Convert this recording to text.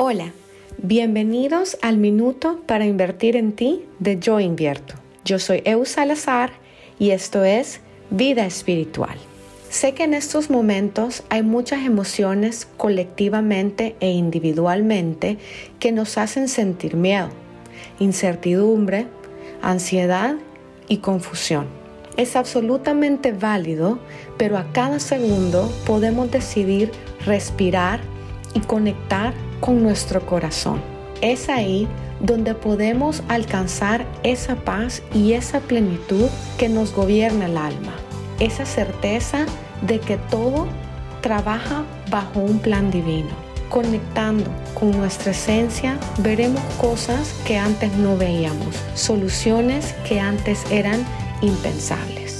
Hola, bienvenidos al Minuto para Invertir en Ti de Yo Invierto. Yo soy Eu Salazar y esto es Vida Espiritual. Sé que en estos momentos hay muchas emociones colectivamente e individualmente que nos hacen sentir miedo, incertidumbre, ansiedad y confusión. Es absolutamente válido, pero a cada segundo podemos decidir respirar y conectar con nuestro corazón. Es ahí donde podemos alcanzar esa paz y esa plenitud que nos gobierna el alma esa certeza de que todo trabaja bajo un plan divino. Conectando con nuestra esencia, veremos cosas que antes no veíamos, soluciones que antes eran impensables.